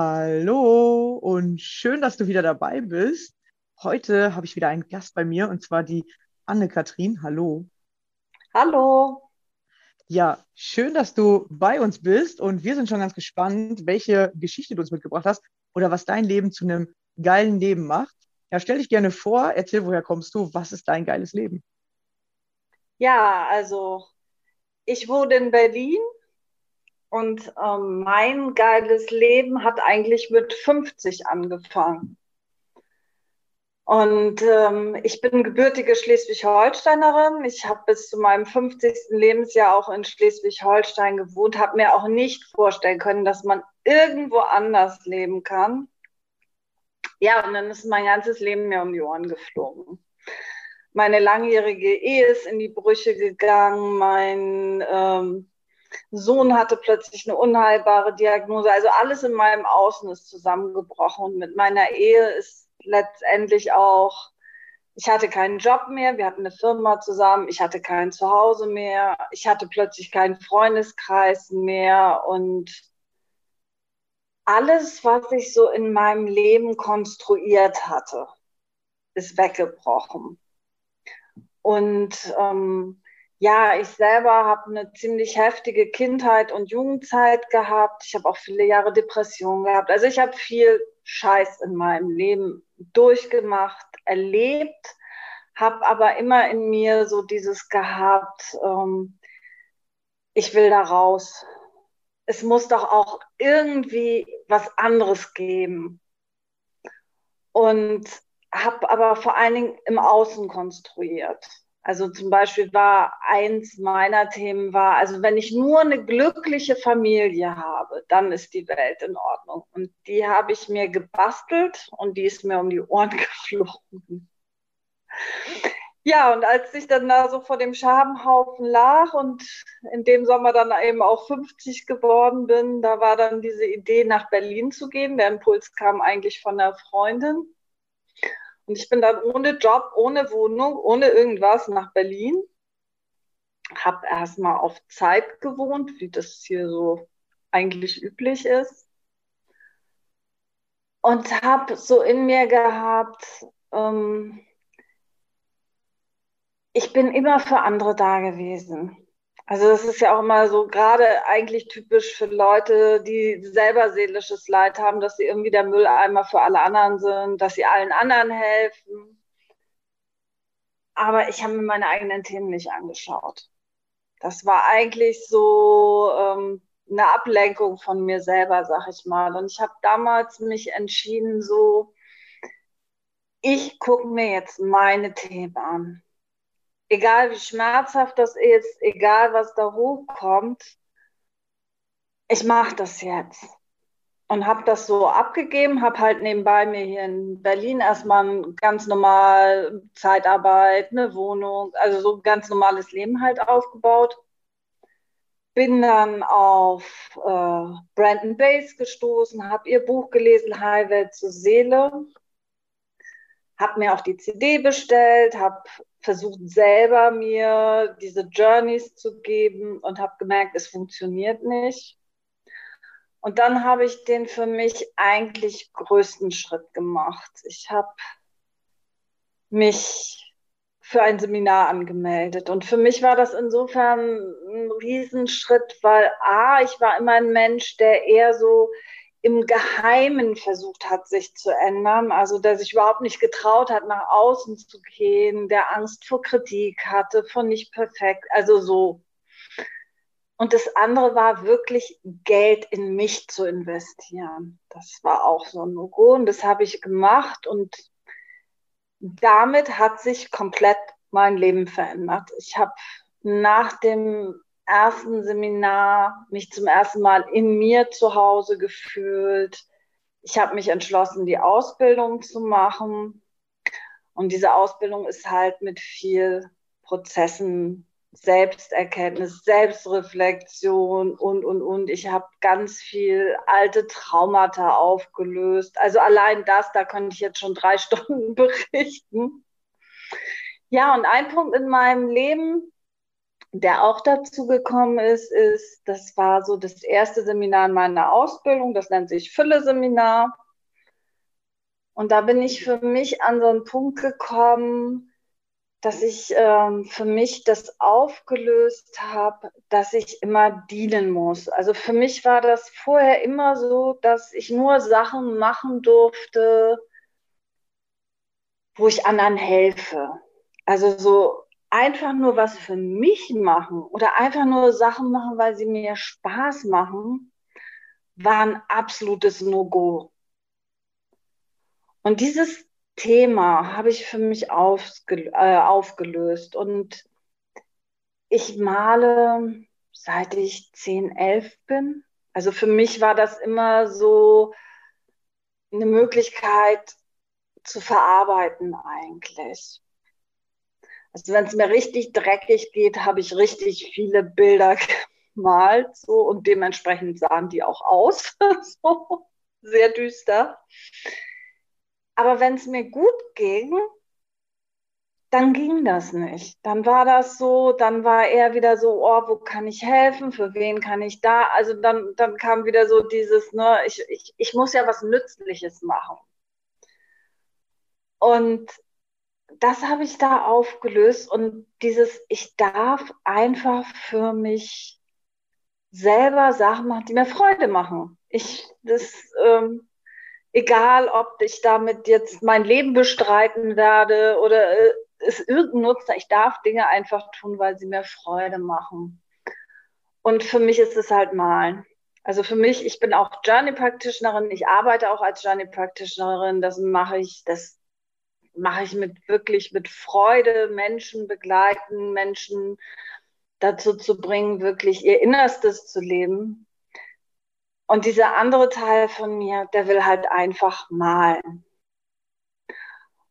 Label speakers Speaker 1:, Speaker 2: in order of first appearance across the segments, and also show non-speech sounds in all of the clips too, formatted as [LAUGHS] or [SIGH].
Speaker 1: Hallo und schön, dass du wieder dabei bist. Heute habe ich wieder einen Gast bei mir und zwar die Anne-Kathrin. Hallo.
Speaker 2: Hallo.
Speaker 1: Ja, schön, dass du bei uns bist und wir sind schon ganz gespannt, welche Geschichte du uns mitgebracht hast oder was dein Leben zu einem geilen Leben macht. Ja, stell dich gerne vor, erzähl, woher kommst du, was ist dein geiles Leben?
Speaker 2: Ja, also ich wohne in Berlin und ähm, mein geiles Leben hat eigentlich mit 50 angefangen. Und ähm, ich bin gebürtige Schleswig-Holsteinerin. Ich habe bis zu meinem 50. Lebensjahr auch in Schleswig-Holstein gewohnt, habe mir auch nicht vorstellen können, dass man irgendwo anders leben kann. Ja, und dann ist mein ganzes Leben mir um die Ohren geflogen. Meine langjährige Ehe ist in die Brüche gegangen. Mein ähm, Sohn hatte plötzlich eine unheilbare Diagnose. Also alles in meinem Außen ist zusammengebrochen. Und mit meiner Ehe ist letztendlich auch, ich hatte keinen Job mehr, wir hatten eine Firma zusammen, ich hatte kein Zuhause mehr, ich hatte plötzlich keinen Freundeskreis mehr und alles, was ich so in meinem Leben konstruiert hatte, ist weggebrochen. Und ähm, ja, ich selber habe eine ziemlich heftige Kindheit und Jugendzeit gehabt. Ich habe auch viele Jahre Depression gehabt. Also ich habe viel Scheiß in meinem Leben durchgemacht, erlebt, habe aber immer in mir so dieses gehabt, ähm, ich will da raus. Es muss doch auch irgendwie was anderes geben. Und habe aber vor allen Dingen im Außen konstruiert. Also zum Beispiel war eins meiner Themen war, also wenn ich nur eine glückliche Familie habe, dann ist die Welt in Ordnung. Und die habe ich mir gebastelt und die ist mir um die Ohren [LAUGHS] geflogen. Ja, und als ich dann da so vor dem Schabenhaufen lag und in dem Sommer dann eben auch 50 geworden bin, da war dann diese Idee, nach Berlin zu gehen. Der Impuls kam eigentlich von einer Freundin. Und ich bin dann ohne Job, ohne Wohnung, ohne irgendwas nach Berlin. habe erstmal auf Zeit gewohnt, wie das hier so eigentlich üblich ist. Und habe so in mir gehabt, ähm, ich bin immer für andere da gewesen. Also das ist ja auch immer so gerade eigentlich typisch für Leute, die selber seelisches Leid haben, dass sie irgendwie der Mülleimer für alle anderen sind, dass sie allen anderen helfen. Aber ich habe mir meine eigenen Themen nicht angeschaut. Das war eigentlich so ähm, eine Ablenkung von mir selber, sag ich mal. Und ich habe damals mich entschieden, so, ich gucke mir jetzt meine Themen an egal wie schmerzhaft das ist, egal was da hochkommt, ich mache das jetzt. Und habe das so abgegeben, habe halt nebenbei mir hier in Berlin erstmal ganz normal Zeitarbeit, eine Wohnung, also so ein ganz normales Leben halt aufgebaut. Bin dann auf äh, Brandon Bass gestoßen, habe ihr Buch gelesen, Highway zur Seele habe mir auch die CD bestellt, habe versucht selber mir diese Journeys zu geben und habe gemerkt, es funktioniert nicht. Und dann habe ich den für mich eigentlich größten Schritt gemacht. Ich habe mich für ein Seminar angemeldet. Und für mich war das insofern ein Riesenschritt, weil A, ich war immer ein Mensch, der eher so im Geheimen versucht hat, sich zu ändern. Also der sich überhaupt nicht getraut hat, nach außen zu gehen, der Angst vor Kritik hatte, von nicht perfekt, also so. Und das andere war wirklich Geld in mich zu investieren. Das war auch so ein Logo und das habe ich gemacht und damit hat sich komplett mein Leben verändert. Ich habe nach dem ersten Seminar mich zum ersten Mal in mir zu Hause gefühlt. Ich habe mich entschlossen, die Ausbildung zu machen. Und diese Ausbildung ist halt mit viel Prozessen, Selbsterkenntnis, Selbstreflexion und, und, und. Ich habe ganz viel alte Traumata aufgelöst. Also allein das, da könnte ich jetzt schon drei [LAUGHS] Stunden berichten. Ja, und ein Punkt in meinem Leben, der auch dazu gekommen ist, ist, das war so das erste Seminar in meiner Ausbildung, das nennt sich Fülle-Seminar. Und da bin ich für mich an so einen Punkt gekommen, dass ich ähm, für mich das aufgelöst habe, dass ich immer dienen muss. Also für mich war das vorher immer so, dass ich nur Sachen machen durfte, wo ich anderen helfe. Also so einfach nur was für mich machen oder einfach nur Sachen machen, weil sie mir Spaß machen, war ein absolutes No-Go. Und dieses Thema habe ich für mich äh, aufgelöst und ich male seit ich 10, 11 bin. Also für mich war das immer so eine Möglichkeit zu verarbeiten eigentlich. Also wenn es mir richtig dreckig geht, habe ich richtig viele Bilder gemalt so und dementsprechend sahen die auch aus, [LAUGHS] so sehr düster. Aber wenn es mir gut ging, dann ging das nicht. Dann war das so, dann war er wieder so, oh, wo kann ich helfen, für wen kann ich da? Also dann, dann kam wieder so dieses, ne, ich, ich, ich muss ja was Nützliches machen. Und das habe ich da aufgelöst und dieses, ich darf einfach für mich selber Sachen machen, die mir Freude machen. Ich, das, ähm, egal ob ich damit jetzt mein Leben bestreiten werde oder äh, es irgendein Nutzen, ich darf Dinge einfach tun, weil sie mir Freude machen. Und für mich ist es halt malen. Also für mich, ich bin auch Journey Practitionerin, ich arbeite auch als Journey Practitionerin, das mache ich, das mache ich mit wirklich mit Freude Menschen begleiten, Menschen dazu zu bringen, wirklich ihr Innerstes zu leben. Und dieser andere Teil von mir, der will halt einfach malen.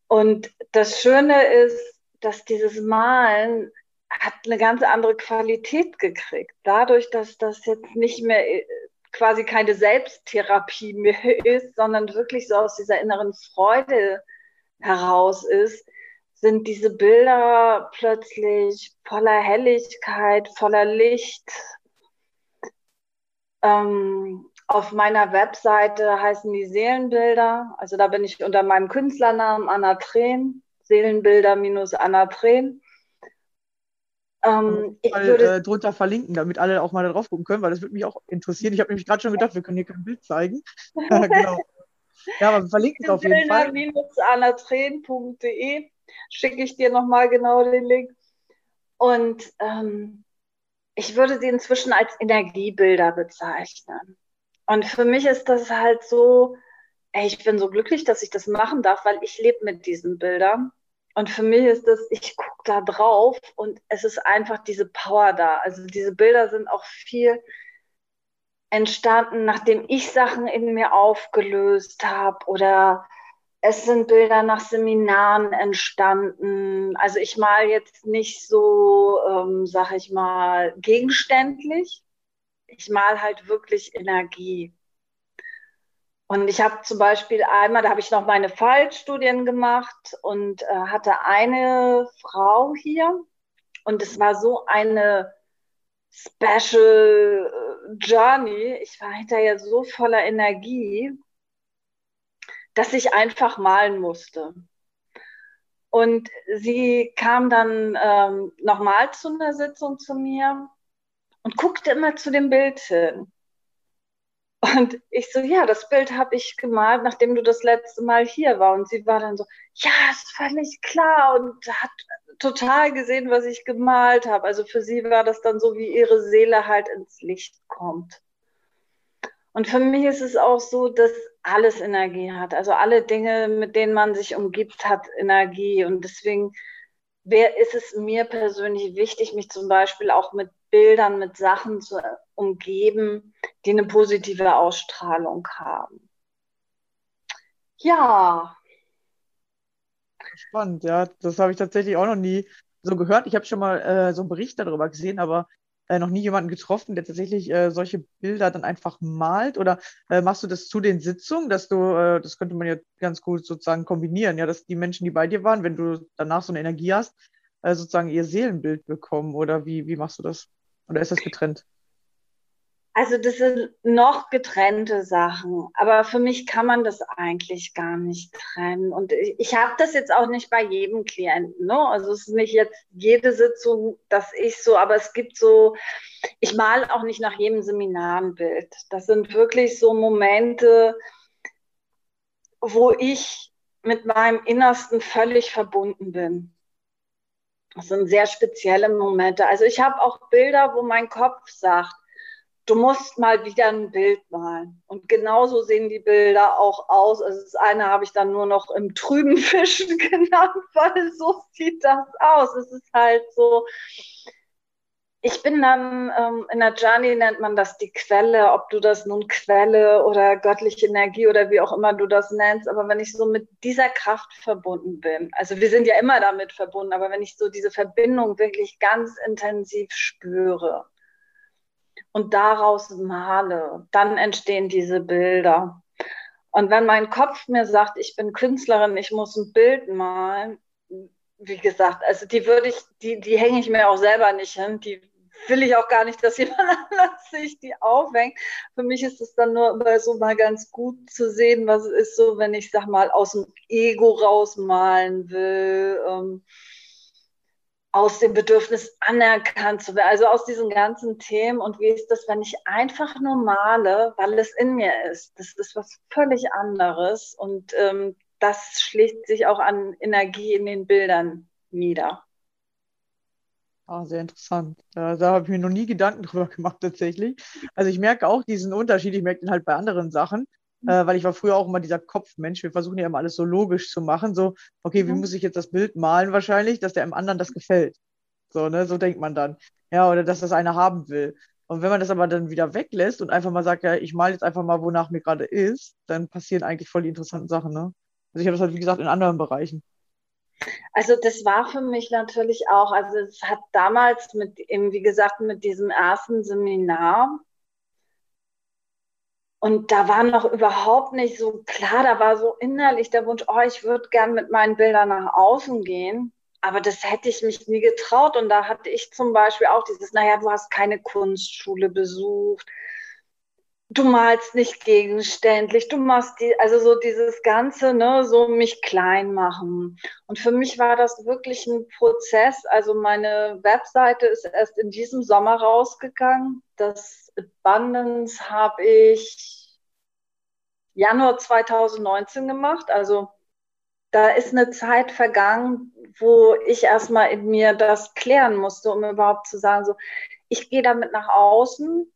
Speaker 2: Und das Schöne ist, dass dieses Malen hat eine ganz andere Qualität gekriegt. Dadurch, dass das jetzt nicht mehr äh, quasi keine Selbsttherapie mehr [LAUGHS] ist, sondern wirklich so aus dieser inneren Freude heraus ist, sind diese Bilder plötzlich voller Helligkeit, voller Licht. Ähm, auf meiner Webseite heißen die Seelenbilder. Also da bin ich unter meinem Künstlernamen Anna Tren, Seelenbilder minus Anna Tren.
Speaker 1: Ähm, ich würde äh, drunter verlinken, damit alle auch mal da drauf gucken können, weil das würde mich auch interessieren. Ich habe nämlich gerade schon gedacht, wir können hier kein Bild zeigen. [LAUGHS] genau. Ja, aber wir verlinken es auf jeden Fall.
Speaker 2: anatren.de schicke ich dir nochmal genau den Link. Und ähm, ich würde sie inzwischen als Energiebilder bezeichnen. Und für mich ist das halt so, ey, ich bin so glücklich, dass ich das machen darf, weil ich lebe mit diesen Bildern. Und für mich ist das, ich gucke da drauf und es ist einfach diese Power da. Also diese Bilder sind auch viel entstanden, nachdem ich Sachen in mir aufgelöst habe oder es sind Bilder nach Seminaren entstanden. Also ich mal jetzt nicht so, ähm, sag ich mal, gegenständlich. Ich mal halt wirklich Energie. Und ich habe zum Beispiel einmal, da habe ich noch meine Fallstudien gemacht und äh, hatte eine Frau hier und es war so eine Special äh, Journey. Ich war hinterher so voller Energie, dass ich einfach malen musste. Und sie kam dann ähm, nochmal zu einer Sitzung zu mir und guckte immer zu dem Bild hin. Und ich so, ja, das Bild habe ich gemalt, nachdem du das letzte Mal hier war. Und sie war dann so, ja, ist völlig klar und hat total gesehen, was ich gemalt habe. Also für sie war das dann so, wie ihre Seele halt ins Licht kommt. Und für mich ist es auch so, dass alles Energie hat. Also alle Dinge, mit denen man sich umgibt, hat Energie. Und deswegen wer ist es mir persönlich wichtig, mich zum Beispiel auch mit Bildern, mit Sachen zu umgeben, die eine positive Ausstrahlung haben. Ja.
Speaker 1: Spannend, ja. Das habe ich tatsächlich auch noch nie so gehört. Ich habe schon mal äh, so einen Bericht darüber gesehen, aber äh, noch nie jemanden getroffen, der tatsächlich äh, solche Bilder dann einfach malt? Oder äh, machst du das zu den Sitzungen, dass du, äh, das könnte man ja ganz gut sozusagen kombinieren, ja, dass die Menschen, die bei dir waren, wenn du danach so eine Energie hast, äh, sozusagen ihr Seelenbild bekommen? Oder wie, wie machst du das? Oder ist das getrennt?
Speaker 2: Also das sind noch getrennte Sachen, aber für mich kann man das eigentlich gar nicht trennen. Und ich, ich habe das jetzt auch nicht bei jedem Klienten. Ne? Also es ist nicht jetzt jede Sitzung, dass ich so, aber es gibt so, ich male auch nicht nach jedem Seminar ein Bild. Das sind wirklich so Momente, wo ich mit meinem Innersten völlig verbunden bin. Das sind sehr spezielle Momente. Also ich habe auch Bilder, wo mein Kopf sagt, du musst mal wieder ein Bild malen. Und genauso sehen die Bilder auch aus. Also das eine habe ich dann nur noch im trüben [LAUGHS] Fischen genannt, weil so sieht das aus. Es ist halt so, ich bin dann, ähm, in der Journey nennt man das die Quelle, ob du das nun Quelle oder göttliche Energie oder wie auch immer du das nennst. Aber wenn ich so mit dieser Kraft verbunden bin, also wir sind ja immer damit verbunden, aber wenn ich so diese Verbindung wirklich ganz intensiv spüre, und daraus male, dann entstehen diese Bilder. Und wenn mein Kopf mir sagt, ich bin Künstlerin, ich muss ein Bild malen, wie gesagt, also die würde ich, die, die hänge ich mir auch selber nicht hin, die will ich auch gar nicht, dass [LAUGHS] jemand anders sich die aufhängt. Für mich ist es dann nur so mal ganz gut zu sehen, was es ist so, wenn ich, sag mal, aus dem Ego rausmalen will. Ähm, aus dem Bedürfnis anerkannt zu werden, also aus diesen ganzen Themen. Und wie ist das, wenn ich einfach nur male, weil es in mir ist? Das ist was völlig anderes und ähm, das schlägt sich auch an Energie in den Bildern nieder.
Speaker 1: Ah, sehr interessant. Da, da habe ich mir noch nie Gedanken drüber gemacht, tatsächlich. Also ich merke auch diesen Unterschied, ich merke den halt bei anderen Sachen äh, weil ich war früher auch immer dieser Kopfmensch. Wir versuchen ja immer alles so logisch zu machen. So, okay, mhm. wie muss ich jetzt das Bild malen wahrscheinlich, dass der im anderen das gefällt. So, ne, so denkt man dann. Ja, oder dass das einer haben will. Und wenn man das aber dann wieder weglässt und einfach mal sagt, ja, ich male jetzt einfach mal, wonach mir gerade ist, dann passieren eigentlich voll die interessanten Sachen, ne? Also ich habe das halt, wie gesagt, in anderen Bereichen.
Speaker 2: Also das war für mich natürlich auch, also es hat damals mit, eben wie gesagt, mit diesem ersten Seminar, Und da war noch überhaupt nicht so klar, da war so innerlich der Wunsch, oh, ich würde gern mit meinen Bildern nach außen gehen. Aber das hätte ich mich nie getraut. Und da hatte ich zum Beispiel auch dieses, naja, du hast keine Kunstschule besucht, du malst nicht gegenständlich, du machst die, also so dieses Ganze, ne, so mich klein machen. Und für mich war das wirklich ein Prozess. Also meine Webseite ist erst in diesem Sommer rausgegangen. Das Abundance habe ich Januar 2019 gemacht. Also da ist eine Zeit vergangen, wo ich erstmal in mir das klären musste, um überhaupt zu sagen, so, ich gehe damit nach außen.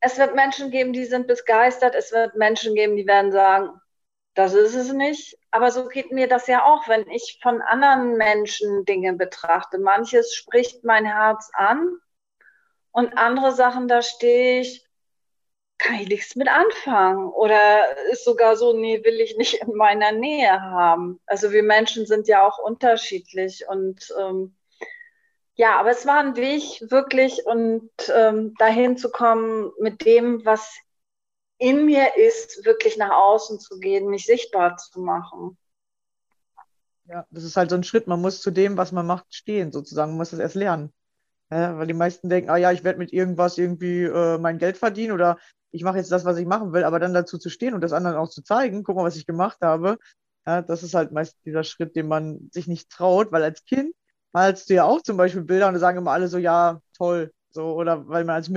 Speaker 2: Es wird Menschen geben, die sind begeistert. Es wird Menschen geben, die werden sagen, das ist es nicht. Aber so geht mir das ja auch, wenn ich von anderen Menschen Dinge betrachte. Manches spricht mein Herz an und andere Sachen, da stehe ich, kann ich nichts mit anfangen. Oder ist sogar so, nee, will ich nicht in meiner Nähe haben. Also wir Menschen sind ja auch unterschiedlich und ähm, ja, aber es war ein Weg wirklich und ähm, dahin zu kommen mit dem, was in mir ist, wirklich nach außen zu gehen, mich sichtbar zu machen.
Speaker 1: Ja, das ist halt so ein Schritt. Man muss zu dem, was man macht, stehen, sozusagen. Man muss das erst lernen. Ja, weil die meisten denken, ah ja, ich werde mit irgendwas irgendwie äh, mein Geld verdienen oder ich mache jetzt das, was ich machen will, aber dann dazu zu stehen und das anderen auch zu zeigen, guck mal, was ich gemacht habe, ja, das ist halt meist dieser Schritt, den man sich nicht traut, weil als Kind malst du ja auch zum Beispiel Bilder und da sagen immer alle so, ja, toll, so, oder weil man als,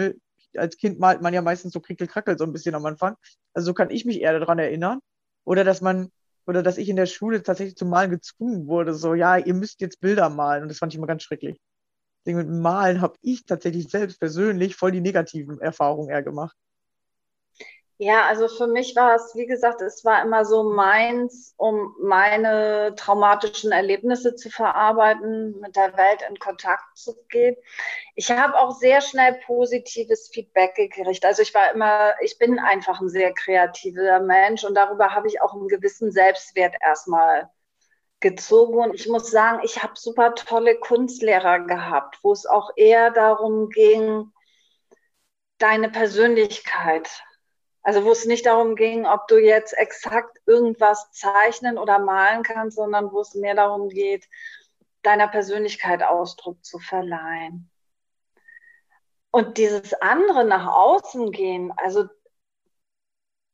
Speaker 1: als Kind malt man ja meistens so krickelkrackel so ein bisschen am Anfang. Also so kann ich mich eher daran erinnern. Oder dass man, oder dass ich in der Schule tatsächlich zum Malen gezwungen wurde, so, ja, ihr müsst jetzt Bilder malen und das fand ich immer ganz schrecklich. Deswegen mit Malen habe ich tatsächlich selbst persönlich voll die negativen Erfahrungen eher gemacht.
Speaker 2: Ja, also für mich war es, wie gesagt, es war immer so meins, um meine traumatischen Erlebnisse zu verarbeiten, mit der Welt in Kontakt zu gehen. Ich habe auch sehr schnell positives Feedback gekriegt. Also ich war immer, ich bin einfach ein sehr kreativer Mensch und darüber habe ich auch einen gewissen Selbstwert erstmal gezogen. Und ich muss sagen, ich habe super tolle Kunstlehrer gehabt, wo es auch eher darum ging, deine Persönlichkeit also wo es nicht darum ging, ob du jetzt exakt irgendwas zeichnen oder malen kannst, sondern wo es mehr darum geht, deiner Persönlichkeit Ausdruck zu verleihen. Und dieses andere nach außen gehen, also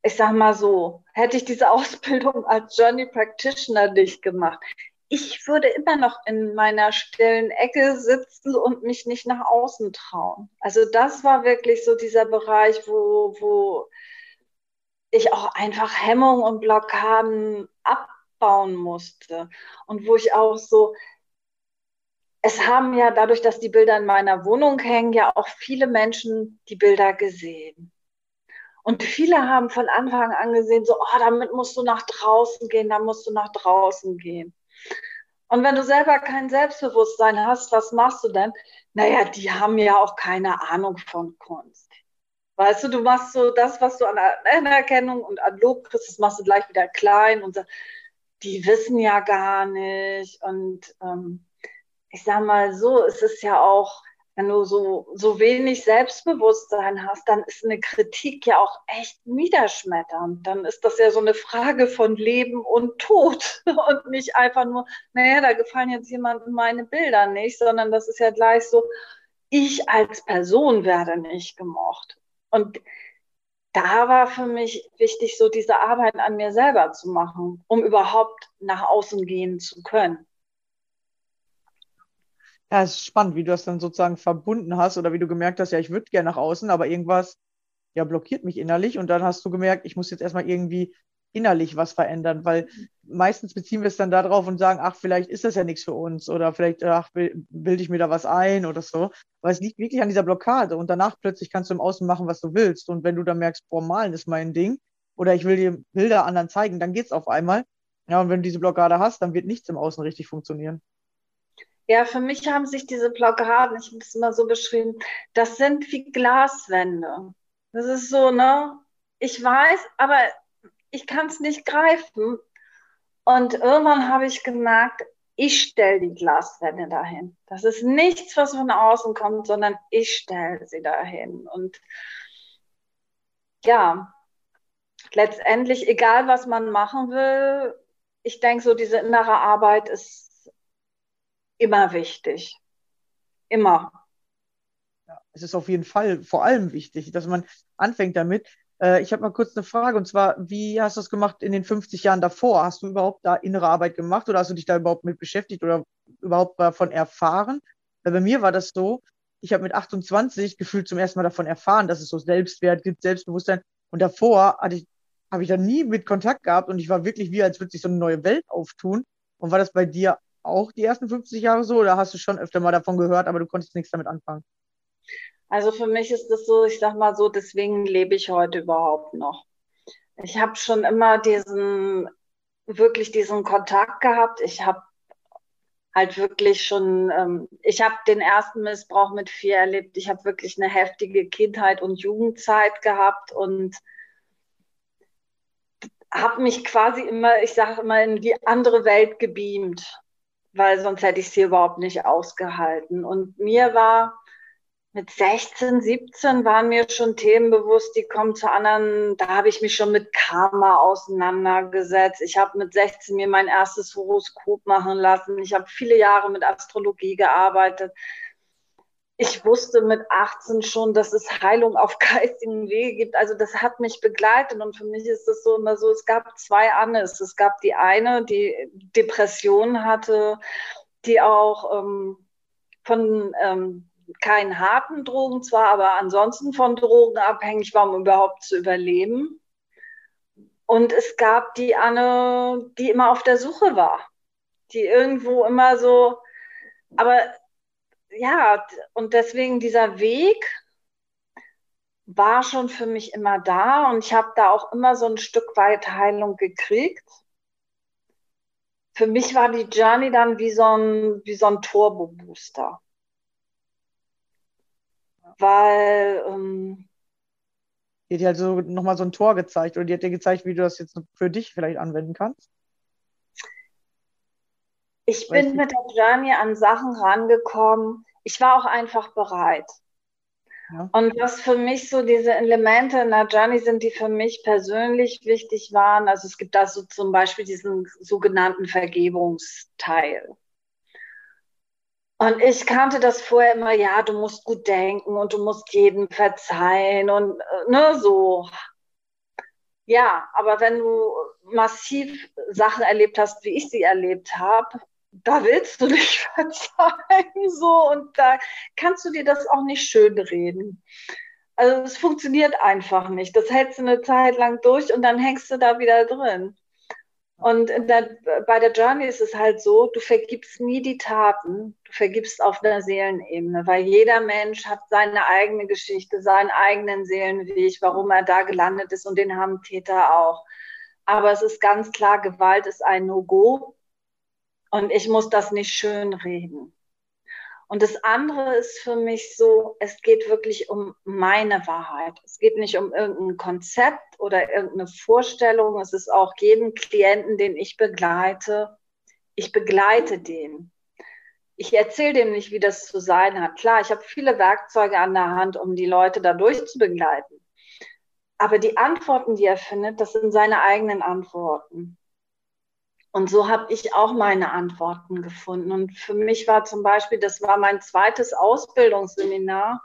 Speaker 2: ich sag mal so, hätte ich diese Ausbildung als Journey Practitioner nicht gemacht, ich würde immer noch in meiner stillen Ecke sitzen und mich nicht nach außen trauen. Also das war wirklich so dieser Bereich, wo, wo ich auch einfach Hemmungen und Blockaden abbauen musste. Und wo ich auch so, es haben ja dadurch, dass die Bilder in meiner Wohnung hängen, ja auch viele Menschen die Bilder gesehen. Und viele haben von Anfang an gesehen, so, oh, damit musst du nach draußen gehen, da musst du nach draußen gehen. Und wenn du selber kein Selbstbewusstsein hast, was machst du denn? Naja, die haben ja auch keine Ahnung von Kunst. Weißt du, du machst so das, was du an Anerkennung und an Lob kriegst, das machst du gleich wieder klein und sagst, die wissen ja gar nicht. Und ähm, ich sag mal so, es ist ja auch, wenn du so, so wenig Selbstbewusstsein hast, dann ist eine Kritik ja auch echt niederschmetternd. Dann ist das ja so eine Frage von Leben und Tod [LAUGHS] und nicht einfach nur, naja, da gefallen jetzt jemandem meine Bilder nicht, sondern das ist ja gleich so, ich als Person werde nicht gemocht. Und da war für mich wichtig, so diese Arbeit an mir selber zu machen, um überhaupt nach außen gehen zu können.
Speaker 1: Ja, es ist spannend, wie du das dann sozusagen verbunden hast oder wie du gemerkt hast, ja, ich würde gerne nach außen, aber irgendwas ja blockiert mich innerlich und dann hast du gemerkt, ich muss jetzt erstmal irgendwie innerlich was verändern, weil meistens beziehen wir es dann darauf und sagen, ach, vielleicht ist das ja nichts für uns oder vielleicht, ach, bilde ich mir da was ein oder so. Weil es liegt wirklich an dieser Blockade und danach plötzlich kannst du im Außen machen, was du willst. Und wenn du dann merkst, boah, malen ist mein Ding oder ich will dir Bilder anderen zeigen, dann geht es auf einmal. Ja, und wenn du diese Blockade hast, dann wird nichts im Außen richtig funktionieren.
Speaker 2: Ja, für mich haben sich diese Blockaden, ich habe es immer so beschrieben, das sind wie Glaswände. Das ist so, ne? Ich weiß, aber ich kann es nicht greifen. Und irgendwann habe ich gemerkt, ich stelle die Glaswände dahin. Das ist nichts, was von außen kommt, sondern ich stelle sie dahin. Und ja, letztendlich, egal was man machen will, ich denke, so diese innere Arbeit ist immer wichtig. Immer.
Speaker 1: Ja, es ist auf jeden Fall vor allem wichtig, dass man anfängt damit. Äh, ich habe mal kurz eine Frage und zwar, wie hast du das gemacht in den 50 Jahren davor? Hast du überhaupt da innere Arbeit gemacht oder hast du dich da überhaupt mit beschäftigt oder überhaupt davon erfahren? Weil bei mir war das so, ich habe mit 28 gefühlt zum ersten Mal davon erfahren, dass es so Selbstwert gibt, Selbstbewusstsein. Und davor hatte ich, habe ich da nie mit Kontakt gehabt und ich war wirklich wie, als würde sich so eine neue Welt auftun. Und war das bei dir auch die ersten 50 Jahre so oder hast du schon öfter mal davon gehört, aber du konntest nichts damit anfangen?
Speaker 2: Also für mich ist das so, ich sag mal so, deswegen lebe ich heute überhaupt noch. Ich habe schon immer diesen, wirklich diesen Kontakt gehabt. Ich habe halt wirklich schon, ähm, ich habe den ersten Missbrauch mit vier erlebt. Ich habe wirklich eine heftige Kindheit und Jugendzeit gehabt und habe mich quasi immer, ich sage immer, in die andere Welt gebeamt, weil sonst hätte ich es hier überhaupt nicht ausgehalten. Und mir war mit 16, 17 waren mir schon Themen bewusst, die kommen zu anderen. Da habe ich mich schon mit Karma auseinandergesetzt. Ich habe mit 16 mir mein erstes Horoskop machen lassen. Ich habe viele Jahre mit Astrologie gearbeitet. Ich wusste mit 18 schon, dass es Heilung auf [LAUGHS] geistigen Wege gibt. Also das hat mich begleitet und für mich ist es so immer so, es gab zwei Annes. Es gab die eine, die Depressionen hatte, die auch ähm, von ähm, keinen harten Drogen zwar, aber ansonsten von Drogen abhängig war, um überhaupt zu überleben. Und es gab die Anne, die immer auf der Suche war, die irgendwo immer so, aber ja, und deswegen dieser Weg war schon für mich immer da und ich habe da auch immer so ein Stück weit Heilung gekriegt. Für mich war die Journey dann wie so ein, wie so ein Turbo-Booster weil ähm,
Speaker 1: die hat dir halt so nochmal so ein Tor gezeigt oder die hat dir gezeigt, wie du das jetzt für dich vielleicht anwenden kannst?
Speaker 2: Ich bin mit der Journey an Sachen rangekommen. Ich war auch einfach bereit. Ja. Und was für mich so diese Elemente in der Journey sind, die für mich persönlich wichtig waren. Also es gibt da so zum Beispiel diesen sogenannten Vergebungsteil. Und ich kannte das vorher immer, ja, du musst gut denken und du musst jedem verzeihen und äh, ne, so. Ja, aber wenn du massiv Sachen erlebt hast, wie ich sie erlebt habe, da willst du nicht [LAUGHS] verzeihen, so, und da kannst du dir das auch nicht schön reden. Also es funktioniert einfach nicht. Das hältst du eine Zeit lang durch und dann hängst du da wieder drin. Und der, bei der Journey ist es halt so, du vergibst nie die Taten, du vergibst auf der Seelenebene, weil jeder Mensch hat seine eigene Geschichte, seinen eigenen Seelenweg, warum er da gelandet ist und den haben Täter auch. Aber es ist ganz klar, Gewalt ist ein No-Go und ich muss das nicht schönreden. Und das andere ist für mich so, es geht wirklich um meine Wahrheit. Es geht nicht um irgendein Konzept oder irgendeine Vorstellung. Es ist auch jeden Klienten, den ich begleite, ich begleite den. Ich erzähle dem nicht, wie das zu sein hat. Klar, ich habe viele Werkzeuge an der Hand, um die Leute dadurch zu begleiten. Aber die Antworten, die er findet, das sind seine eigenen Antworten. Und so habe ich auch meine Antworten gefunden. Und für mich war zum Beispiel, das war mein zweites Ausbildungsseminar,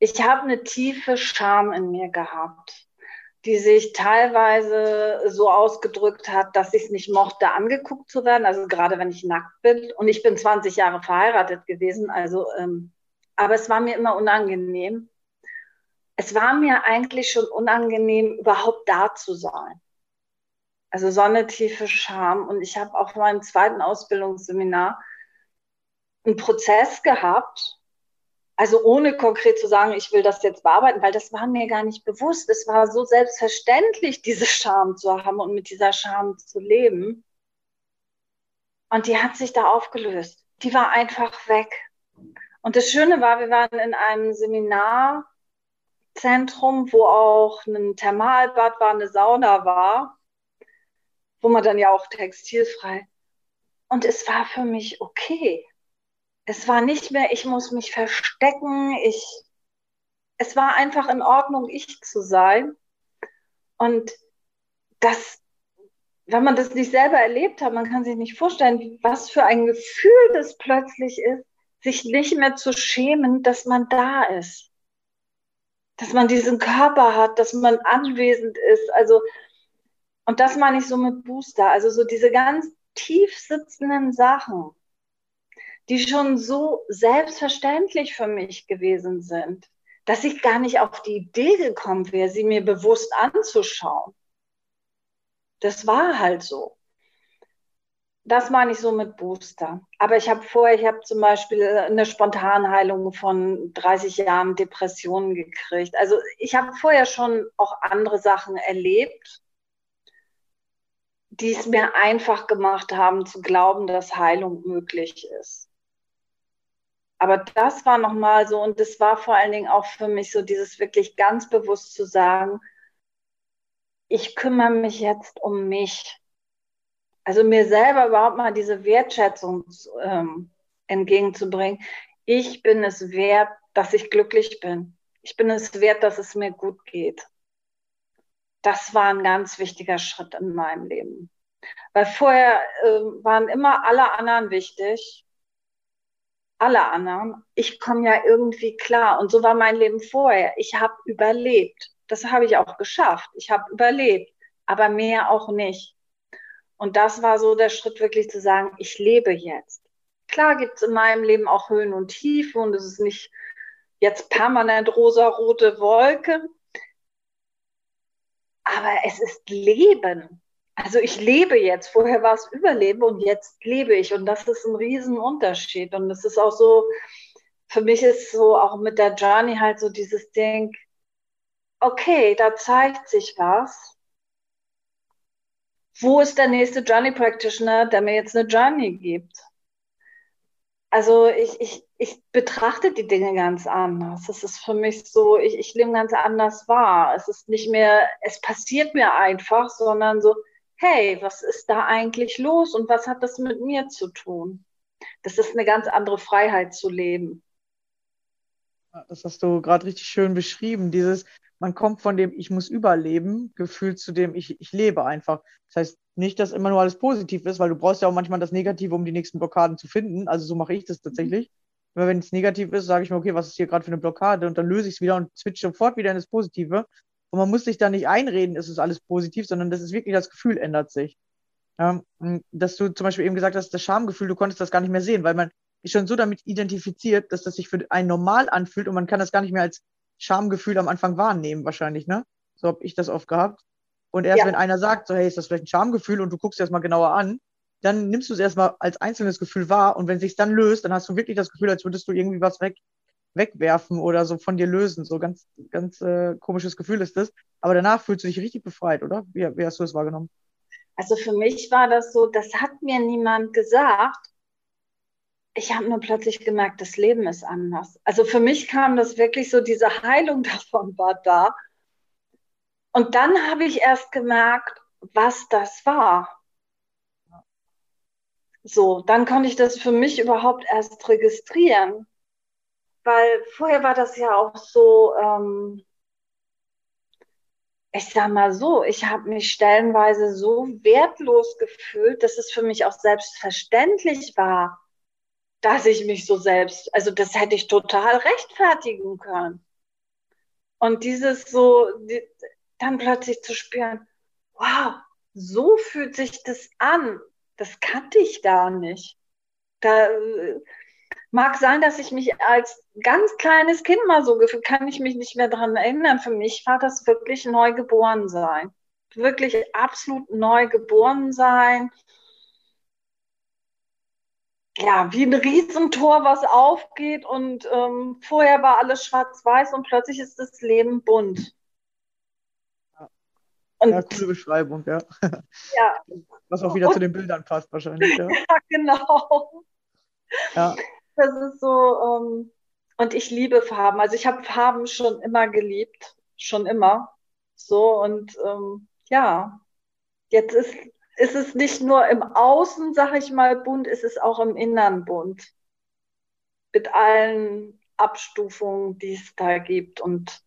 Speaker 2: ich habe eine tiefe Scham in mir gehabt, die sich teilweise so ausgedrückt hat, dass ich es nicht mochte, angeguckt zu werden. Also gerade wenn ich nackt bin. Und ich bin 20 Jahre verheiratet gewesen. Also, ähm, aber es war mir immer unangenehm. Es war mir eigentlich schon unangenehm, überhaupt da zu sein. Also so eine tiefe Scham. Und ich habe auch meinem zweiten Ausbildungsseminar einen Prozess gehabt, also ohne konkret zu sagen, ich will das jetzt bearbeiten, weil das war mir gar nicht bewusst. Es war so selbstverständlich, diese Scham zu haben und mit dieser Scham zu leben. Und die hat sich da aufgelöst. Die war einfach weg. Und das Schöne war, wir waren in einem Seminarzentrum, wo auch ein Thermalbad war, eine Sauna war wo man dann ja auch textilfrei. Und es war für mich okay. Es war nicht mehr, ich muss mich verstecken, ich, es war einfach in Ordnung, ich zu sein. Und das, wenn man das nicht selber erlebt hat, man kann sich nicht vorstellen, was für ein Gefühl das plötzlich ist, sich nicht mehr zu schämen, dass man da ist. Dass man diesen Körper hat, dass man anwesend ist. Also, und das meine ich so mit Booster. Also so diese ganz tief sitzenden Sachen, die schon so selbstverständlich für mich gewesen sind, dass ich gar nicht auf die Idee gekommen wäre, sie mir bewusst anzuschauen. Das war halt so. Das meine ich so mit Booster. Aber ich habe vorher, ich habe zum Beispiel eine Spontanheilung von 30 Jahren Depressionen gekriegt. Also ich habe vorher schon auch andere Sachen erlebt, die es mir einfach gemacht haben, zu glauben, dass Heilung möglich ist. Aber das war nochmal so, und das war vor allen Dingen auch für mich so dieses wirklich ganz bewusst zu sagen, ich kümmere mich jetzt um mich. Also mir selber überhaupt mal diese Wertschätzung ähm, entgegenzubringen. Ich bin es wert, dass ich glücklich bin. Ich bin es wert, dass es mir gut geht. Das war ein ganz wichtiger Schritt in meinem Leben. Weil vorher äh, waren immer alle anderen wichtig. Alle anderen. Ich komme ja irgendwie klar. Und so war mein Leben vorher. Ich habe überlebt. Das habe ich auch geschafft. Ich habe überlebt, aber mehr auch nicht. Und das war so der Schritt, wirklich zu sagen, ich lebe jetzt. Klar gibt es in meinem Leben auch Höhen und Tiefen und es ist nicht jetzt permanent rosa-rote Wolke, aber es ist Leben. Also ich lebe jetzt. Vorher war es Überleben und jetzt lebe ich. Und das ist ein Riesenunterschied. Und es ist auch so, für mich ist so auch mit der Journey halt so dieses Ding, okay, da zeigt sich was. Wo ist der nächste Journey Practitioner, der mir jetzt eine Journey gibt? Also ich, ich, ich betrachte die Dinge ganz anders. Es ist für mich so, ich, ich nehme ganz anders wahr. Es ist nicht mehr, es passiert mir einfach, sondern so, hey, was ist da eigentlich los und was hat das mit mir zu tun? Das ist eine ganz andere Freiheit zu leben.
Speaker 1: Das hast du gerade richtig schön beschrieben. Dieses, man kommt von dem Ich muss überleben, Gefühl zu dem Ich, ich lebe einfach. Das heißt nicht, dass immer nur alles positiv ist, weil du brauchst ja auch manchmal das Negative, um die nächsten Blockaden zu finden. Also so mache ich das tatsächlich. Mhm. Wenn es negativ ist, sage ich mir, okay, was ist hier gerade für eine Blockade? Und dann löse ich es wieder und switche sofort wieder in das Positive. Und man muss sich da nicht einreden, es ist alles positiv, sondern das ist wirklich das Gefühl ändert sich. Ja, dass du zum Beispiel eben gesagt hast, das Schamgefühl, du konntest das gar nicht mehr sehen, weil man ist schon so damit identifiziert, dass das sich für einen normal anfühlt und man kann das gar nicht mehr als Schamgefühl am Anfang wahrnehmen, wahrscheinlich, ne? So habe ich das oft gehabt. Und erst ja. wenn einer sagt, so, hey, ist das vielleicht ein Schamgefühl und du guckst dir das mal genauer an, dann nimmst du es erstmal als einzelnes Gefühl wahr und wenn es sich dann löst, dann hast du wirklich das Gefühl, als würdest du irgendwie was weg, wegwerfen oder so von dir lösen. So ganz, ganz äh, komisches Gefühl ist das. Aber danach fühlst du dich richtig befreit, oder? Wie, wie hast du das wahrgenommen?
Speaker 2: Also für mich war das so, das hat mir niemand gesagt. Ich habe nur plötzlich gemerkt, das Leben ist anders. Also für mich kam das wirklich so, diese Heilung [LAUGHS] davon war da. Und dann habe ich erst gemerkt, was das war. So, dann konnte ich das für mich überhaupt erst registrieren weil vorher war das ja auch so, ähm, ich sag mal so, ich habe mich stellenweise so wertlos gefühlt, dass es für mich auch selbstverständlich war, dass ich mich so selbst, also das hätte ich total rechtfertigen können. Und dieses so, die, dann plötzlich zu spüren, wow, so fühlt sich das an. Das kannte ich gar nicht. Da, Mag sein, dass ich mich als ganz kleines Kind mal so gefühlt, kann ich mich nicht mehr daran erinnern. Für mich war das wirklich neugeboren sein. Wirklich absolut neugeboren sein. Ja, wie ein Riesentor, was aufgeht und ähm, vorher war alles schwarz-weiß und plötzlich ist das Leben bunt.
Speaker 1: Und, ja, coole Beschreibung, ja. [LAUGHS] ja. Was auch wieder und, zu den Bildern passt wahrscheinlich. Ja, [LAUGHS]
Speaker 2: ja genau. Ja das ist so, ähm, und ich liebe Farben. Also ich habe Farben schon immer geliebt, schon immer. So und ähm, ja, jetzt ist, ist es nicht nur im Außen, sag ich mal, bunt, ist es auch im Innern bunt. Mit allen Abstufungen, die es da gibt. Und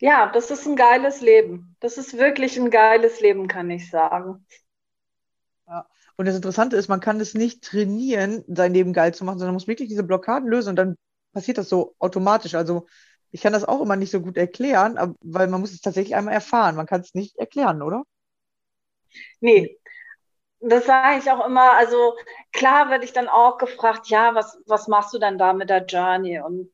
Speaker 2: ja, das ist ein geiles Leben. Das ist wirklich ein geiles Leben, kann ich sagen.
Speaker 1: Und das Interessante ist, man kann es nicht trainieren, sein Leben geil zu machen, sondern man muss wirklich diese Blockaden lösen und dann passiert das so automatisch. Also ich kann das auch immer nicht so gut erklären, weil man muss es tatsächlich einmal erfahren. Man kann es nicht erklären, oder?
Speaker 2: Nee, das sage ich auch immer. Also klar werde ich dann auch gefragt, ja, was, was machst du dann da mit der Journey? Und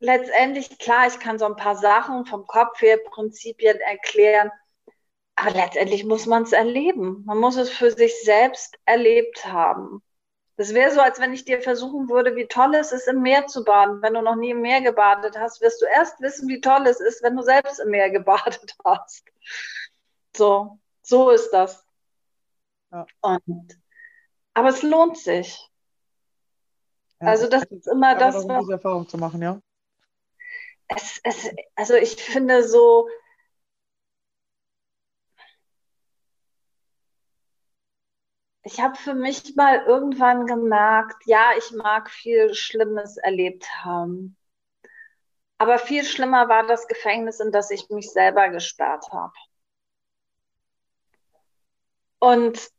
Speaker 2: letztendlich, klar, ich kann so ein paar Sachen vom Kopf her, Prinzipien erklären. Aber letztendlich muss man es erleben. Man muss es für sich selbst erlebt haben. Das wäre so, als wenn ich dir versuchen würde, wie toll es ist, im Meer zu baden. Wenn du noch nie im Meer gebadet hast, wirst du erst wissen, wie toll es ist, wenn du selbst im Meer [LAUGHS] gebadet hast. So, so ist das.
Speaker 1: Ja.
Speaker 2: Und, aber es lohnt sich.
Speaker 1: Ja,
Speaker 2: Also das ist immer das, was
Speaker 1: Erfahrung zu machen, ja.
Speaker 2: Es, es, also ich finde so, ich habe für mich mal irgendwann gemerkt, ja, ich mag viel Schlimmes erlebt haben. Aber viel schlimmer war das Gefängnis, in das ich mich selber gesperrt habe. Und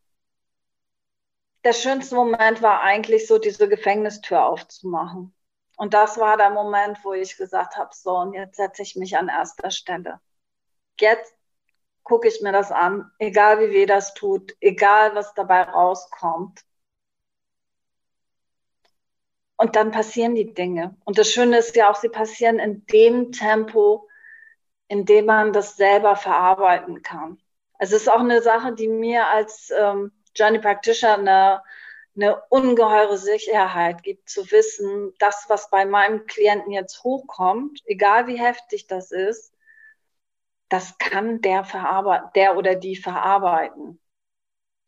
Speaker 2: der schönste Moment war eigentlich so, diese Gefängnistür aufzumachen. Und das war der Moment, wo ich gesagt habe, so, und jetzt setze ich mich an erster Stelle. Jetzt gucke ich mir das an, egal wie weh das tut, egal was dabei rauskommt. Und dann passieren die Dinge. Und das Schöne ist ja auch, sie passieren in dem Tempo, in dem man das selber verarbeiten kann. Es ist auch eine Sache, die mir als ähm, Journey Practitioner eine ungeheure Sicherheit gibt, zu wissen, das, was bei meinem Klienten jetzt hochkommt, egal wie heftig das ist, das kann der verarbeiten, der oder die verarbeiten.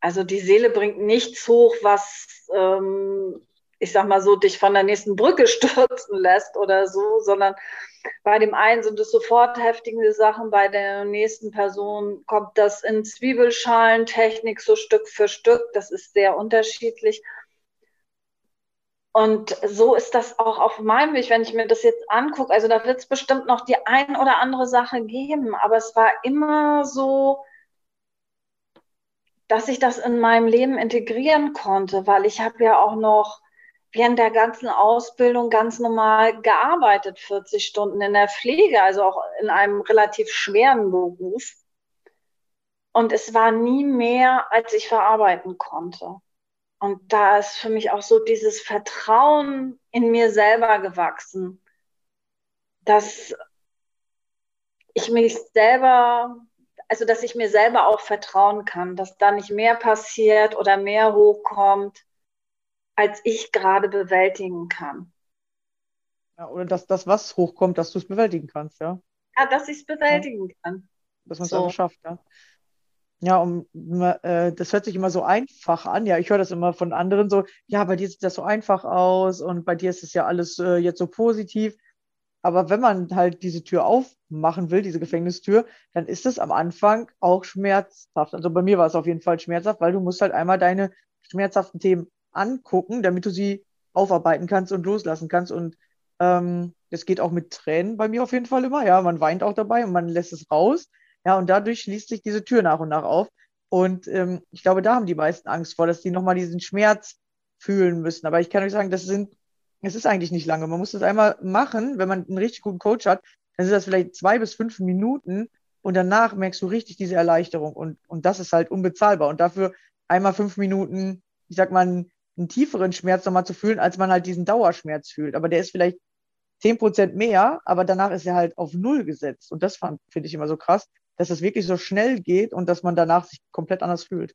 Speaker 2: Also die Seele bringt nichts hoch, was, ähm, ich sag mal so, dich von der nächsten Brücke [LAUGHS] stürzen lässt oder so, sondern bei dem einen sind es sofort heftige Sachen, bei der nächsten Person kommt das in Zwiebelschalentechnik so Stück für Stück. Das ist sehr unterschiedlich. Und so ist das auch auf meinem Weg, wenn ich mir das jetzt angucke. Also da wird es bestimmt noch die ein oder andere Sache geben, aber es war immer so, dass ich das in meinem Leben integrieren konnte, weil ich habe ja auch noch während der ganzen Ausbildung ganz normal gearbeitet, 40 Stunden in der Pflege, also auch in einem relativ schweren Beruf. Und es war nie mehr, als ich verarbeiten konnte. Und da ist für mich auch so dieses Vertrauen in mir selber gewachsen, dass ich mich selber, also dass ich mir selber auch vertrauen kann, dass da nicht mehr passiert oder mehr hochkommt, als ich gerade bewältigen kann.
Speaker 1: ja. Oder dass das, was hochkommt, dass du es bewältigen kannst, ja.
Speaker 2: Ja, dass ich es bewältigen kann.
Speaker 1: Dass man es
Speaker 2: So.
Speaker 1: einfach schafft, ja. Ja, und äh, das hört sich immer so einfach an. Ja, ich höre das immer von anderen so, ja, bei dir sieht das so einfach aus und bei dir ist es ja alles äh, jetzt so positiv. Aber wenn man halt diese Tür aufmachen will, diese Gefängnistür, dann ist es am Anfang auch schmerzhaft. Also bei mir war es auf jeden Fall schmerzhaft, weil du musst halt einmal deine schmerzhaften Themen angucken, damit du sie aufarbeiten kannst und loslassen kannst. Und ähm, das geht auch mit Tränen bei mir auf jeden Fall immer. Ja, man weint auch dabei und man lässt es raus. Ja, und dadurch schließt sich diese Tür nach und nach auf. Und ähm, ich glaube, da haben die meisten Angst vor, dass die nochmal diesen Schmerz fühlen müssen. Aber ich kann euch sagen, das sind, es ist eigentlich nicht lange. Man muss das einmal machen, wenn man einen richtig guten Coach hat, dann sind das vielleicht zwei bis fünf Minuten und danach merkst du richtig diese Erleichterung. Und, und das ist halt unbezahlbar. Und dafür einmal fünf Minuten, ich sag mal, einen tieferen Schmerz nochmal zu fühlen, als man halt diesen Dauerschmerz fühlt. Aber der ist vielleicht zehn Prozent mehr, aber danach ist er halt auf null gesetzt. Und das finde ich immer so krass, dass es wirklich so schnell geht und dass man danach sich komplett anders fühlt.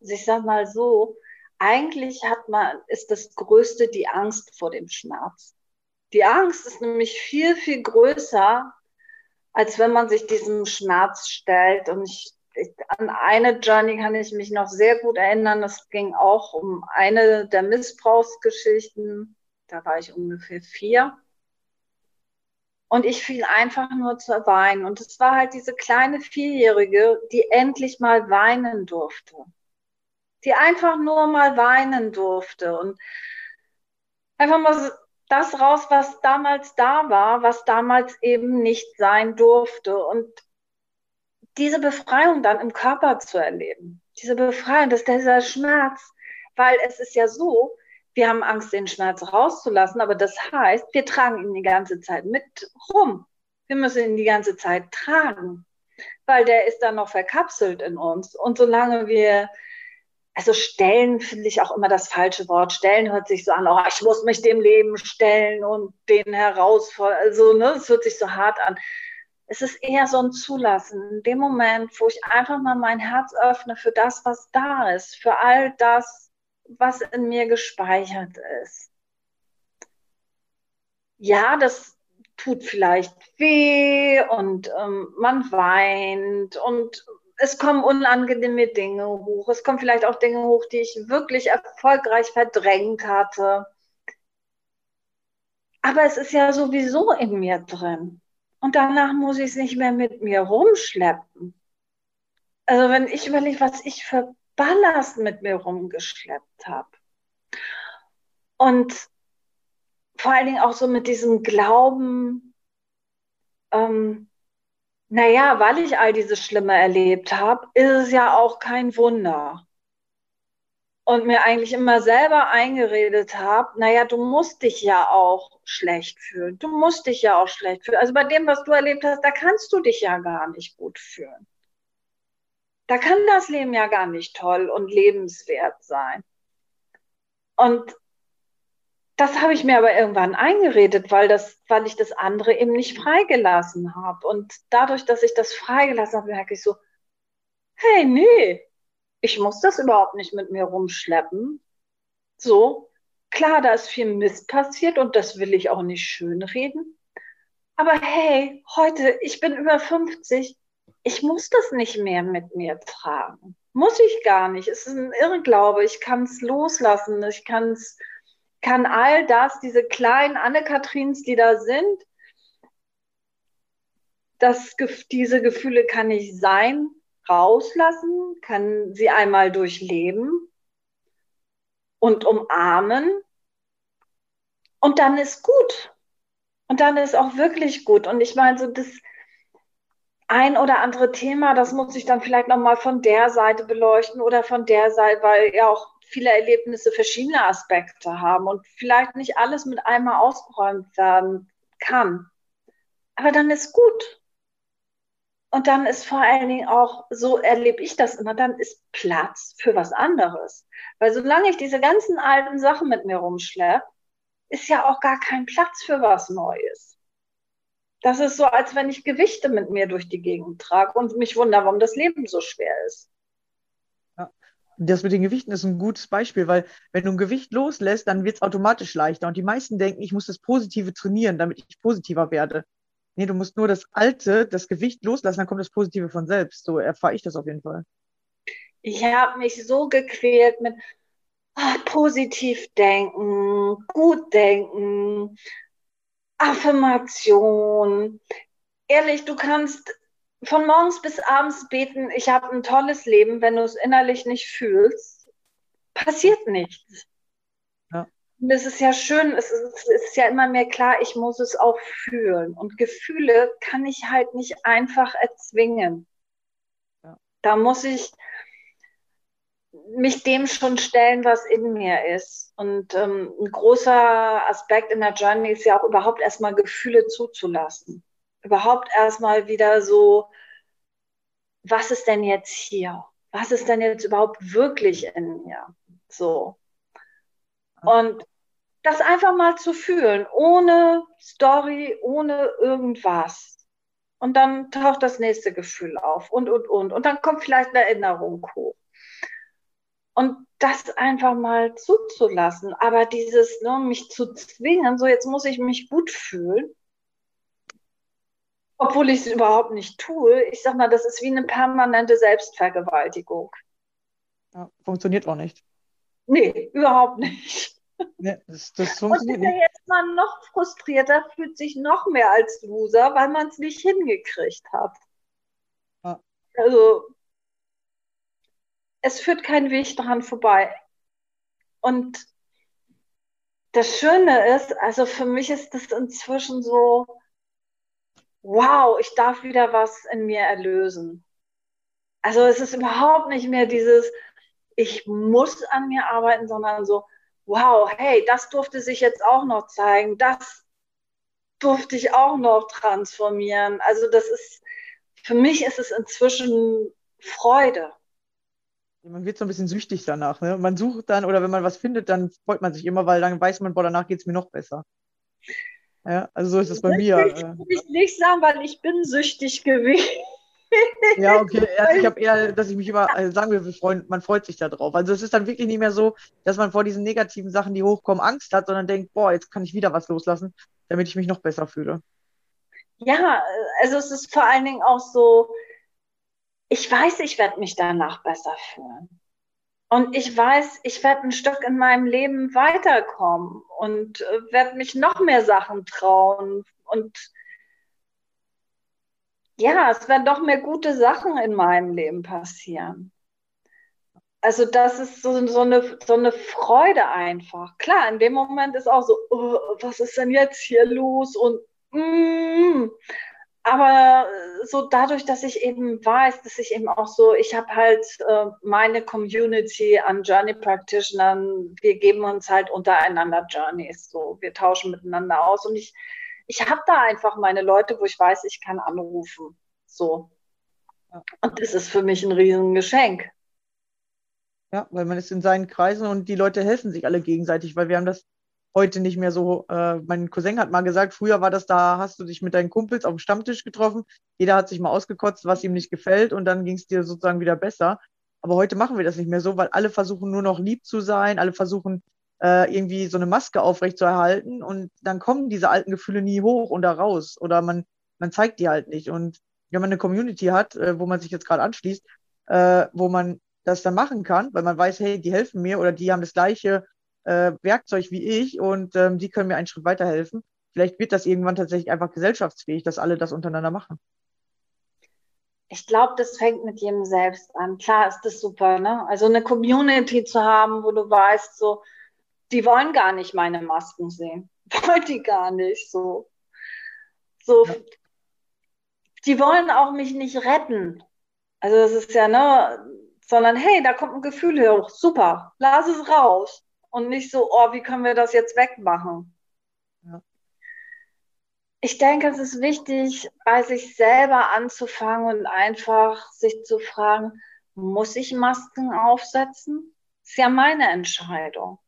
Speaker 2: Also ich sag mal so, eigentlich hat man, ist das Größte die Angst vor dem Schmerz. Die Angst ist nämlich viel, viel größer, als wenn man sich diesem Schmerz stellt. Und ich, ich, an eine Journey kann ich mich noch sehr gut erinnern. Das ging auch um eine der Missbrauchsgeschichten. Da war ich ungefähr vier. Und ich fiel einfach nur zu weinen. Und es war halt diese kleine Vierjährige, die endlich mal weinen durfte. Die einfach nur mal weinen durfte. Und einfach mal das raus, was damals da war, was damals eben nicht sein durfte. Und diese Befreiung dann im Körper zu erleben, diese Befreiung, dass dieser Schmerz, weil es ist ja so, wir haben Angst, den Schmerz rauszulassen, aber das heißt, wir tragen ihn die ganze Zeit mit rum. Wir müssen ihn die ganze Zeit tragen, weil der ist dann noch verkapselt in uns. Und solange wir, also stellen finde ich auch immer das falsche Wort. Stellen hört sich so an, oh, ich muss mich dem Leben stellen und den herausfordern. Also, ne, es hört sich so hart an. Es ist eher so ein Zulassen. In dem Moment, wo ich einfach mal mein Herz öffne für das, was da ist, für all das, was in mir gespeichert ist. Ja, das tut vielleicht weh und ähm, man weint und es kommen unangenehme Dinge hoch. Es kommen vielleicht auch Dinge hoch, die ich wirklich erfolgreich verdrängt hatte. Aber es ist ja sowieso in mir drin. Und danach muss ich es nicht mehr mit mir rumschleppen. Also wenn ich überlege, was ich für Ballast mit mir rumgeschleppt habe. Und vor allen Dingen auch so mit diesem Glauben, ähm, naja, weil ich all diese Schlimme erlebt habe, ist es ja auch kein Wunder. Und mir eigentlich immer selber eingeredet habe, naja, du musst dich ja auch schlecht fühlen. Du musst dich ja auch schlecht fühlen. Also bei dem, was du erlebt hast, da kannst du dich ja gar nicht gut fühlen da kann das Leben ja gar nicht toll und lebenswert sein. Und das habe ich mir aber irgendwann eingeredet, weil, das, weil ich das andere eben nicht freigelassen habe. Und dadurch, dass ich das freigelassen habe, merke ich so, hey, nee, ich muss das überhaupt nicht mit mir rumschleppen. So, klar, da ist viel Mist passiert und das will ich auch nicht schönreden. Aber hey, heute, ich bin über 50, ich muss das nicht mehr mit mir tragen. Muss ich gar nicht. Es ist ein Irrglaube. Ich kann es loslassen. Ich kann's, kann all das, diese kleinen Anne-Katrins, die da sind, das, diese Gefühle kann ich sein, rauslassen, kann sie einmal durchleben und umarmen. Und dann ist gut. Und dann ist auch wirklich gut. Und ich meine, so das, ein oder andere Thema, das muss ich dann vielleicht nochmal von der Seite beleuchten oder von der Seite, weil ja auch viele Erlebnisse verschiedene Aspekte haben und vielleicht nicht alles mit einmal ausgeräumt werden kann. Aber dann ist gut. Und dann ist vor allen Dingen auch, so erlebe ich das immer, dann ist Platz für was anderes. Weil solange ich diese ganzen alten Sachen mit mir rumschleppe, ist ja auch gar kein Platz für was Neues. Das ist so, als wenn ich Gewichte mit mir durch die Gegend trage und mich wundere, warum das Leben so schwer ist.
Speaker 1: Das mit den Gewichten ist ein gutes Beispiel, weil wenn du ein Gewicht loslässt, dann wird es automatisch leichter. Und die meisten denken, ich muss das Positive trainieren, damit ich positiver werde. Nee, du musst nur das Alte, das Gewicht loslassen, dann kommt das Positive von selbst. So erfahre ich das auf jeden Fall.
Speaker 2: Ich habe mich so gequält mit oh, positiv denken, gut denken, Affirmation. Ehrlich, du kannst von morgens bis abends beten, ich habe ein tolles Leben, wenn du es innerlich nicht fühlst, passiert nichts. Es ist ja schön, es ist, es ist ja immer mehr klar, ich muss es auch fühlen. Und Gefühle kann ich halt nicht einfach erzwingen. Ja. Da muss ich, mich dem schon stellen, was in mir ist. Und ähm, ein großer Aspekt in der Journey ist ja auch überhaupt erstmal Gefühle zuzulassen. Überhaupt erstmal wieder so, was ist denn jetzt hier? Was ist denn jetzt überhaupt wirklich in mir? So. Und das einfach mal zu fühlen, ohne Story, ohne irgendwas. Und dann taucht das nächste Gefühl auf und, und, und. Und dann kommt vielleicht eine Erinnerung hoch. Und das einfach mal zuzulassen. Aber dieses, ne, mich zu zwingen, so jetzt muss ich mich gut fühlen, obwohl ich es überhaupt nicht tue. Ich sag mal, das ist wie eine permanente Selbstvergewaltigung.
Speaker 1: Ja, funktioniert auch nicht.
Speaker 2: Nee, überhaupt nicht.
Speaker 1: Nee, das, das
Speaker 2: funktioniert Und ist ja jetzt mal noch frustrierter, fühlt sich noch mehr als Loser, weil man es nicht hingekriegt hat. Ja. Also es führt kein Weg daran vorbei. Und das Schöne ist, also für mich ist das inzwischen so, wow, ich darf wieder was in mir erlösen. Also es ist überhaupt nicht mehr dieses, ich muss an mir arbeiten, sondern so, wow, hey, das durfte sich jetzt auch noch zeigen, das durfte ich auch noch transformieren. Also das ist, für mich ist es inzwischen Freude.
Speaker 1: Man wird so ein bisschen süchtig danach. Ne? Man sucht dann, oder wenn man was findet, dann freut man sich immer, weil dann weiß man, boah, danach geht es mir noch besser. Ja, also so ist es bei
Speaker 2: Süchtig
Speaker 1: mir.
Speaker 2: würde ich nicht sagen, weil ich bin süchtig gewesen.
Speaker 1: Ja, [LAUGHS] okay. Ich habe eher, dass ich mich immer, also sagen wir, wir freuen, man freut sich da drauf. Also es ist dann wirklich nicht mehr so, dass man vor diesen negativen Sachen, die hochkommen, Angst hat, sondern denkt, boah, jetzt kann ich wieder was loslassen, damit ich mich noch besser fühle.
Speaker 2: Ja, also es ist vor allen Dingen auch so, ich weiß, ich werde mich danach besser fühlen. Und ich weiß, ich werde ein Stück in meinem Leben weiterkommen und äh, werde mich noch mehr Sachen trauen. Und ja, es werden doch mehr gute Sachen in meinem Leben passieren. Also das ist so, so, eine, so eine Freude einfach. Klar, in dem Moment ist auch so, oh, was ist denn jetzt hier los? Und mm, aber so dadurch, dass ich eben weiß, dass ich eben auch so, ich habe halt äh, meine Community an Journey Practitionern, wir geben uns halt untereinander Journeys, so wir tauschen miteinander aus und ich, ich habe da einfach meine Leute, wo ich weiß, ich kann anrufen, so. Und das ist für mich ein Riesengeschenk.
Speaker 1: Ja, weil man ist in seinen Kreisen und die Leute helfen sich alle gegenseitig, weil wir haben das heute nicht mehr so. Äh, mein Cousin hat mal gesagt, früher war das da, hast du dich mit deinen Kumpels auf dem Stammtisch getroffen, jeder hat sich mal ausgekotzt, was ihm nicht gefällt und dann ging es dir sozusagen wieder besser. Aber heute machen wir das nicht mehr so, weil alle versuchen nur noch lieb zu sein, alle versuchen irgendwie so eine Maske aufrechtzuerhalten und dann kommen diese alten Gefühle nie hoch und da raus oder man, man zeigt die halt nicht. Und wenn man eine Community hat, äh, wo man sich jetzt gerade anschließt, äh, wo man das dann machen kann, weil man weiß, hey, die helfen mir oder die haben das gleiche äh, Werkzeug wie ich und ähm, die können mir einen Schritt weiterhelfen. Vielleicht wird das irgendwann tatsächlich einfach gesellschaftsfähig, dass alle das untereinander machen.
Speaker 2: Ich glaube, das fängt mit jedem selbst an. Klar ist das super, ne? Also eine Community zu haben, wo du weißt, so, die wollen gar nicht meine Masken sehen. [LAUGHS] Wollen die gar nicht so. So,
Speaker 1: Ja.
Speaker 2: die wollen auch mich nicht retten. Also das ist ja, ne, sondern hey, da kommt ein Gefühl hoch. Super, lass es raus. Und nicht so, oh, wie können wir das jetzt wegmachen?
Speaker 1: Ja.
Speaker 2: Ich denke, es ist wichtig, bei sich selber anzufangen und einfach sich zu fragen, muss ich Masken aufsetzen? Ist ja meine Entscheidung.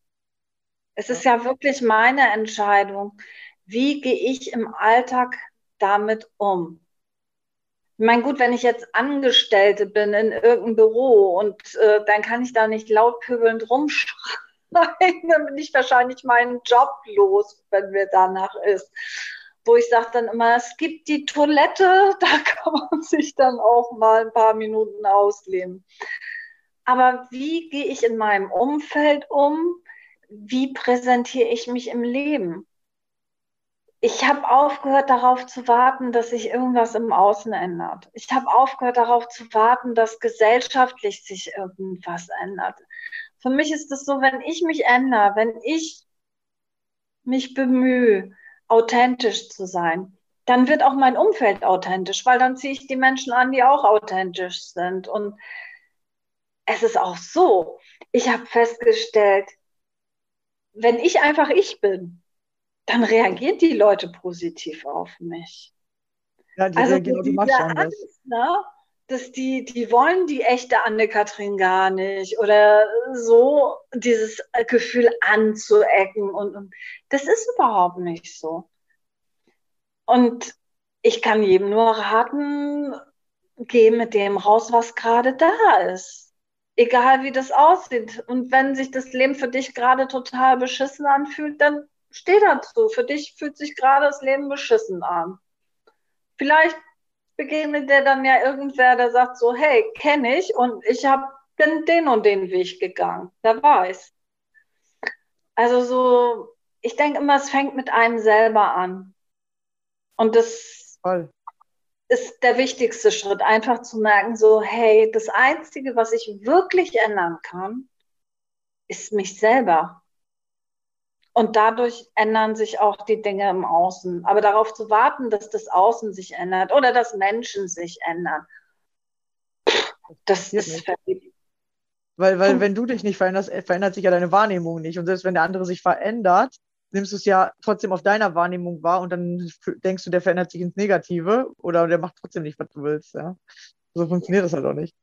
Speaker 2: Es ist ja wirklich meine Entscheidung. Wie gehe ich im Alltag damit um? Ich meine, gut, wenn ich jetzt Angestellte bin in irgendeinem Büro und äh, dann kann ich da nicht laut pöbelnd rumschreien, [LAUGHS] dann bin ich wahrscheinlich meinen Job los, wenn mir danach ist. Wo ich sage dann immer, es gibt die Toilette, [LAUGHS] da kann man sich dann auch mal ein paar Minuten ausleben. Aber wie gehe ich in meinem Umfeld um? Wie präsentiere ich mich im Leben? Ich habe aufgehört darauf zu warten, dass sich irgendwas im Außen ändert. Ich habe aufgehört darauf zu warten, dass gesellschaftlich sich irgendwas ändert. Für mich ist es so, wenn ich mich ändere, wenn ich mich bemühe, authentisch zu sein, dann wird auch mein Umfeld authentisch, weil dann ziehe ich die Menschen an, die auch authentisch sind. Und es ist auch so, ich habe festgestellt, wenn ich einfach ich bin, dann reagieren die Leute positiv auf mich.
Speaker 1: Ja, die
Speaker 2: Also
Speaker 1: reagieren
Speaker 2: diese
Speaker 1: automatisch anders.
Speaker 2: Angst, ne? dass die, die wollen die echte Anne-Kathrin gar nicht oder so dieses Gefühl anzuecken und, und das ist überhaupt nicht so. Und ich kann jedem nur raten, geh mit dem raus, was gerade da ist. Egal wie das aussieht. Und wenn sich das Leben für dich gerade total beschissen anfühlt, dann steh dazu. Für dich fühlt sich gerade das Leben beschissen an. Vielleicht begegnet dir dann ja irgendwer, der sagt so, hey, kenne ich und ich habe bin den und den Weg gegangen. Wer weiß. Also so, ich denke immer, es fängt mit einem selber an. Und das
Speaker 1: Voll.
Speaker 2: Ist der wichtigste Schritt, einfach zu merken, so, hey, das Einzige, was ich wirklich ändern kann, ist mich selber. Und dadurch ändern sich auch die Dinge im Außen. Aber darauf zu warten, dass das Außen sich ändert oder dass Menschen sich ändern, das ist
Speaker 1: nicht. Weil, weil wenn du dich nicht veränderst, verändert sich ja deine Wahrnehmung nicht. Und selbst wenn der andere sich verändert, nimmst du es ja trotzdem auf deiner Wahrnehmung wahr und dann denkst du, der verändert sich ins Negative oder der macht trotzdem nicht, was du willst. Ja? So funktioniert das halt auch nicht.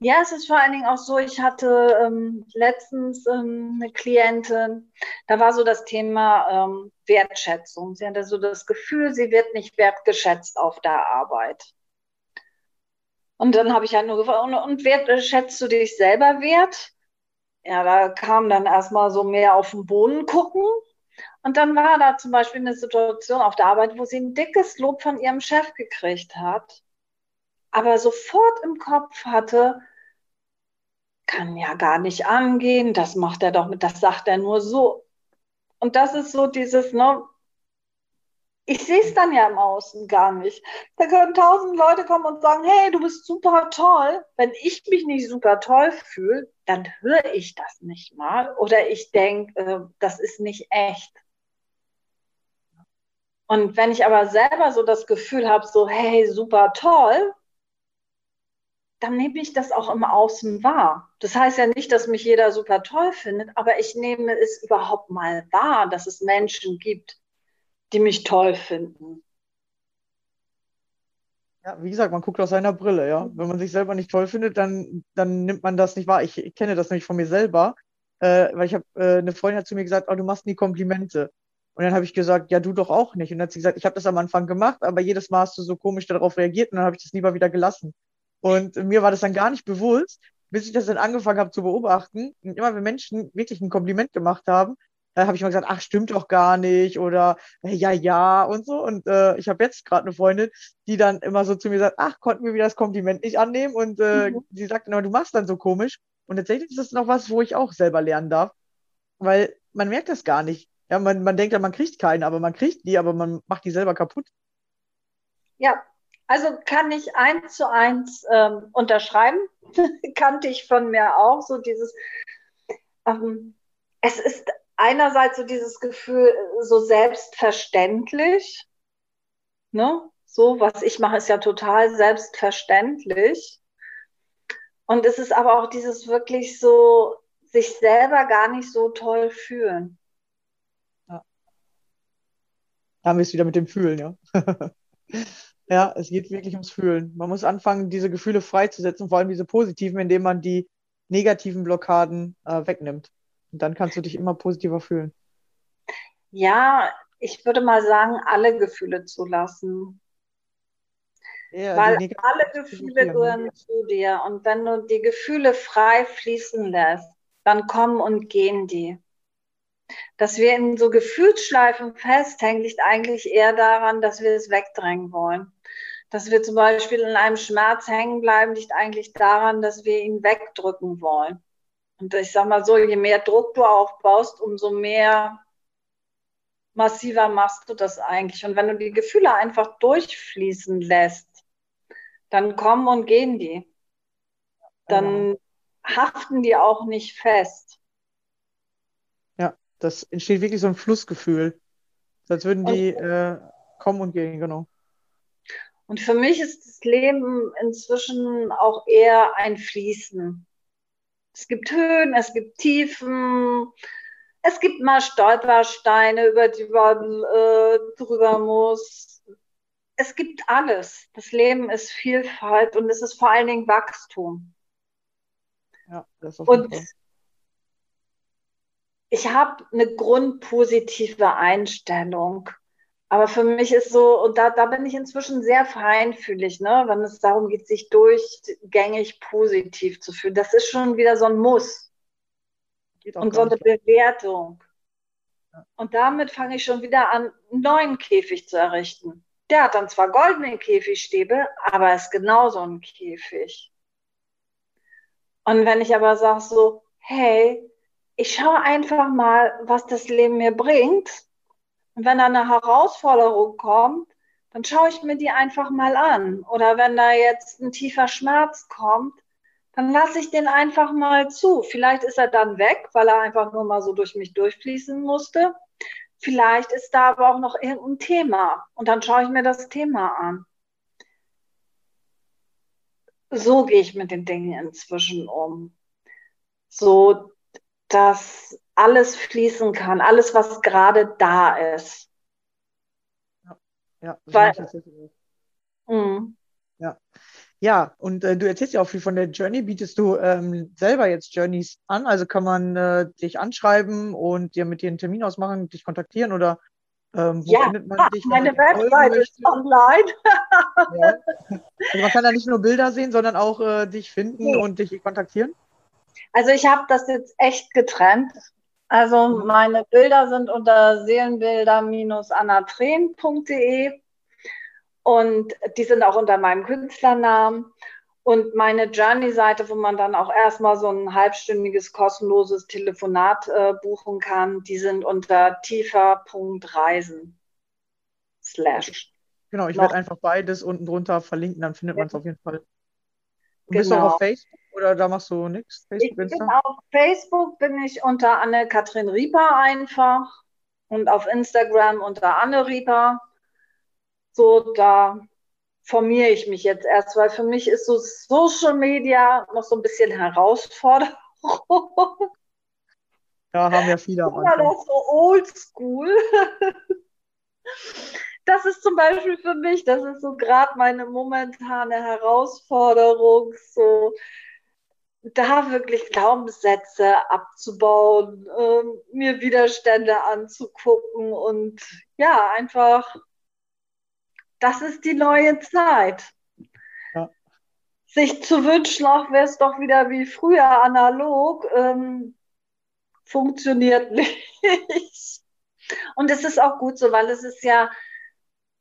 Speaker 2: Ja, es ist vor allen Dingen auch so, ich hatte ähm, letztens ähm, eine Klientin, da war so das Thema ähm, Wertschätzung. Sie hatte so das Gefühl, sie wird nicht wertgeschätzt auf der Arbeit. Und dann habe ich halt nur gefragt, und, und wert, du dich selber wert? Ja, da kam dann erstmal so mehr auf den Boden gucken. Und dann war da zum Beispiel eine Situation auf der Arbeit, wo sie ein dickes Lob von ihrem Chef gekriegt hat, aber sofort im Kopf hatte, kann ja gar nicht angehen, das macht er doch mit, das sagt er nur so. Und das ist so dieses, ne, ich sehe es dann ja im Außen gar nicht. Da können tausend Leute kommen und sagen, hey, du bist super toll. Wenn ich mich nicht super toll fühle, dann höre ich das nicht mal. Oder ich denke, äh, das ist nicht echt. Und wenn ich aber selber so das Gefühl habe, so, hey, super toll, dann nehme ich das auch im Außen wahr. Das heißt ja nicht, dass mich jeder super toll findet, aber ich nehme es überhaupt mal wahr, dass es Menschen gibt, die mich toll finden.
Speaker 1: Ja, wie gesagt, man guckt aus seiner Brille, ja. Wenn man sich selber nicht toll findet, dann, dann nimmt man das nicht wahr. Ich, ich kenne das nämlich von mir selber, äh, weil ich habe, äh, eine Freundin hat zu mir gesagt, oh, du machst nie Komplimente. Und dann habe ich gesagt, ja, du doch auch nicht. Und dann hat sie gesagt, ich habe das am Anfang gemacht, aber jedes Mal hast du so komisch darauf reagiert und dann habe ich das lieber wieder gelassen. Und mir war das dann gar nicht bewusst, bis ich das dann angefangen habe zu beobachten. Und immer wenn Menschen wirklich ein Kompliment gemacht haben, da habe ich mal gesagt, ach, stimmt doch gar nicht oder äh, ja, ja und so. Und äh, ich habe jetzt gerade eine Freundin, die dann immer so zu mir sagt, ach, konnten wir wieder das Kompliment nicht annehmen und äh,
Speaker 2: Mhm.
Speaker 1: sie sagt immer, du machst dann so komisch. Und tatsächlich ist das noch was, wo ich auch selber lernen darf, weil man merkt das gar nicht. Ja, man, man denkt ja, man kriegt keinen, aber man kriegt die, aber man macht die selber kaputt.
Speaker 2: Ja, also kann ich eins zu eins ähm, unterschreiben. [LAUGHS] Kannte ich von mir auch so dieses, ähm, es ist einerseits so dieses Gefühl, so selbstverständlich, ne? So, was ich mache, ist ja total selbstverständlich. Und es ist aber auch dieses wirklich so, sich selber gar nicht so toll fühlen.
Speaker 1: Da haben wir es wieder mit dem Fühlen, ja. [LAUGHS] Ja, es geht wirklich ums Fühlen. Man muss anfangen, diese Gefühle freizusetzen, vor allem diese positiven, indem man die negativen Blockaden äh, wegnimmt. Und dann kannst du dich immer positiver fühlen.
Speaker 2: Ja, ich würde mal sagen, alle Gefühle zulassen.
Speaker 1: Ja,
Speaker 2: Weil alle Gefühle gehören zu dir. Und wenn du die Gefühle frei fließen lässt, dann kommen und gehen die. Dass wir in so Gefühlsschleifen festhängen, liegt eigentlich eher daran, dass wir es wegdrängen wollen. Dass wir zum Beispiel in einem Schmerz hängen bleiben, liegt eigentlich daran, dass wir ihn wegdrücken wollen. Und ich sag mal so, je mehr Druck du aufbaust, umso mehr massiver machst du das eigentlich. Und wenn du die Gefühle einfach durchfließen lässt, dann kommen und gehen die. Dann haften die auch nicht fest.
Speaker 1: Das entsteht wirklich so ein Flussgefühl. Als würden die äh, kommen und gehen, genau.
Speaker 2: Und für mich ist das Leben inzwischen auch eher ein Fließen. Es gibt Höhen, es gibt Tiefen, es gibt mal Stolpersteine, über die man äh, drüber muss. Es gibt alles. Das Leben ist Vielfalt und es ist vor allen Dingen Wachstum.
Speaker 1: Ja, das auf jeden
Speaker 2: Und
Speaker 1: Fall.
Speaker 2: Ich habe eine grundpositive Einstellung. Aber für mich ist so, und da, da bin ich inzwischen sehr feinfühlig, ne, wenn es darum geht, sich durchgängig positiv zu fühlen. Das ist schon wieder so ein Muss und so eine. Bewertung. Und damit fange ich schon wieder an, einen neuen Käfig zu errichten. Der hat dann zwar goldene Käfigstäbe, aber ist genauso ein Käfig. Und wenn ich aber sage so, hey, ich schaue einfach mal, was das Leben mir bringt. Und wenn da eine Herausforderung kommt, dann schaue ich mir die einfach mal an. Oder wenn da jetzt ein tiefer Schmerz kommt, dann lasse ich den einfach mal zu. Vielleicht ist er dann weg, weil er einfach nur mal so durch mich durchfließen musste. Vielleicht ist da aber auch noch irgendein Thema und dann schaue ich mir das Thema an. So gehe ich mit den Dingen inzwischen um. So, dass alles fließen kann, alles, was gerade da ist.
Speaker 1: Ja, so
Speaker 2: Weil-. Mhm.
Speaker 1: Ja, und äh, du erzählst ja auch viel von der Journey. Bietest du ähm, selber jetzt Journeys an? Also kann man äh, dich anschreiben und dir mit dir einen Termin ausmachen, dich kontaktieren oder ähm, wo
Speaker 2: Ja,
Speaker 1: findet man dich?
Speaker 2: meine Webseite ist online.
Speaker 1: Ja. Also man kann da nicht nur Bilder sehen, sondern auch äh, dich finden
Speaker 2: Nee.
Speaker 1: und dich kontaktieren.
Speaker 2: Also ich habe das jetzt echt getrennt. Also
Speaker 1: Mhm.
Speaker 2: meine Bilder sind unter seelenbilder-anatren.de und die sind auch unter meinem Künstlernamen. Und meine Journey-Seite, wo man dann auch erstmal so ein halbstündiges kostenloses Telefonat äh, buchen kann, die sind unter tiefer.reisen. Slash.
Speaker 1: Genau, ich werde einfach beides unten drunter verlinken, dann findet man es auf jeden Fall. Und bist du
Speaker 2: Genau.
Speaker 1: auch auf Facebook oder da machst du nichts?
Speaker 2: Ich
Speaker 1: Facebook,
Speaker 2: bin
Speaker 1: Insta?
Speaker 2: auf Facebook bin ich unter Anne-Kathrin Rieper einfach und auf Instagram unter Anne Rieper. So, da formiere ich mich jetzt erst, weil für mich ist so Social Media noch so ein bisschen Herausforderung.
Speaker 1: Ja, haben ja viele am Anfang.
Speaker 2: so oldschool. Das ist zum Beispiel für mich, das ist so gerade meine momentane Herausforderung, so da wirklich Glaubenssätze abzubauen, ähm, mir Widerstände anzugucken und ja, einfach, das ist die neue Zeit.
Speaker 1: Ja.
Speaker 2: Sich zu wünschen, auch wäre es doch wieder wie früher analog, ähm, funktioniert [LAUGHS] nicht. Und es ist auch gut so, weil es ist ja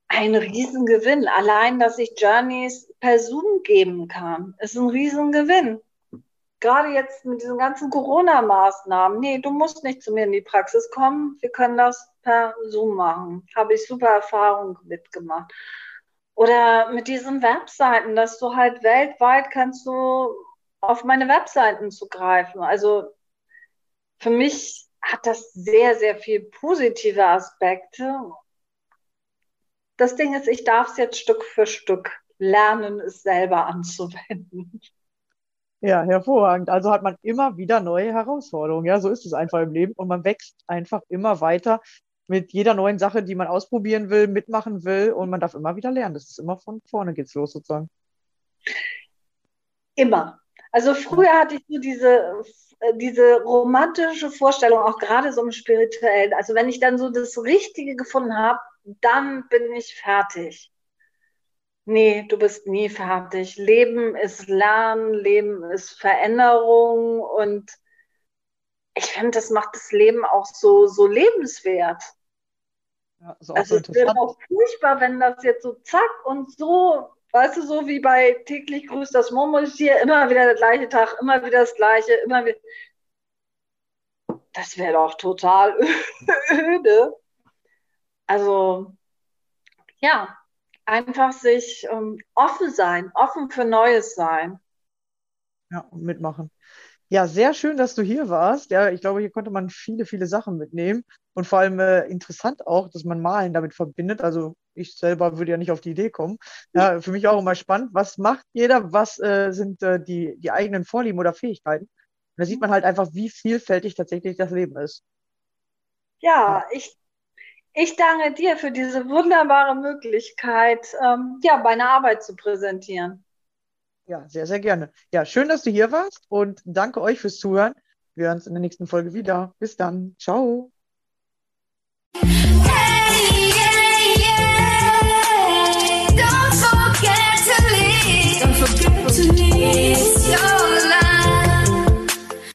Speaker 2: ein Riesengewinn. Allein, dass ich Journeys per Zoom geben kann, ist ein Riesengewinn. Gerade jetzt mit diesen ganzen Corona-Maßnahmen. Nee, du musst nicht zu mir in die Praxis kommen. Wir können das per Zoom machen. Habe ich super Erfahrungen mitgemacht. Oder mit diesen Webseiten, dass du halt weltweit kannst du auf meine Webseiten zugreifen. Also für mich hat das sehr, sehr viel positive Aspekte. Das Ding ist, ich darf es jetzt Stück für Stück lernen, es selber anzuwenden.
Speaker 1: Ja, hervorragend. Also hat man immer wieder neue Herausforderungen. Ja, so ist es einfach im Leben. Und man wächst einfach immer weiter mit jeder neuen Sache, die man ausprobieren will, mitmachen will. Und man darf immer wieder lernen. Das ist immer von vorne geht's los sozusagen.
Speaker 2: Immer. Also früher hatte ich so diese, diese romantische Vorstellung, auch gerade so im Spirituellen. Also wenn ich dann so das Richtige gefunden habe, dann bin ich fertig. Nee, du bist nie fertig. Leben ist Lernen, Leben ist Veränderung und ich finde, das macht das Leben auch so, so lebenswert.
Speaker 1: Ja, ist auch so
Speaker 2: Also es wäre auch furchtbar, wenn das jetzt so zack und so, weißt du, so wie bei täglich grüßt das Murmeltier, immer wieder der gleiche Tag, immer wieder das gleiche, immer wieder. Das wäre doch total [LAUGHS] öde. Also, ja, einfach sich ähm, offen sein, offen für Neues sein.
Speaker 1: Ja, und mitmachen. Ja, sehr schön, dass du hier warst. Ja, ich glaube, hier konnte man viele, viele Sachen mitnehmen. Und vor allem äh, interessant auch, dass man Malen damit verbindet. Also ich selber würde ja nicht auf die Idee kommen. Ja, für mich auch immer spannend. Was macht jeder? Was äh, sind äh, die, die eigenen Vorlieben oder Fähigkeiten? Und da sieht man halt einfach, wie vielfältig tatsächlich das Leben ist.
Speaker 2: Ja, ich, ich danke dir für diese wunderbare Möglichkeit, ähm, ja, meine Arbeit zu präsentieren.
Speaker 1: Ja, sehr, sehr gerne. Ja, schön, dass du hier warst und danke euch fürs Zuhören. Wir hören uns in der nächsten Folge wieder. Bis dann. Ciao.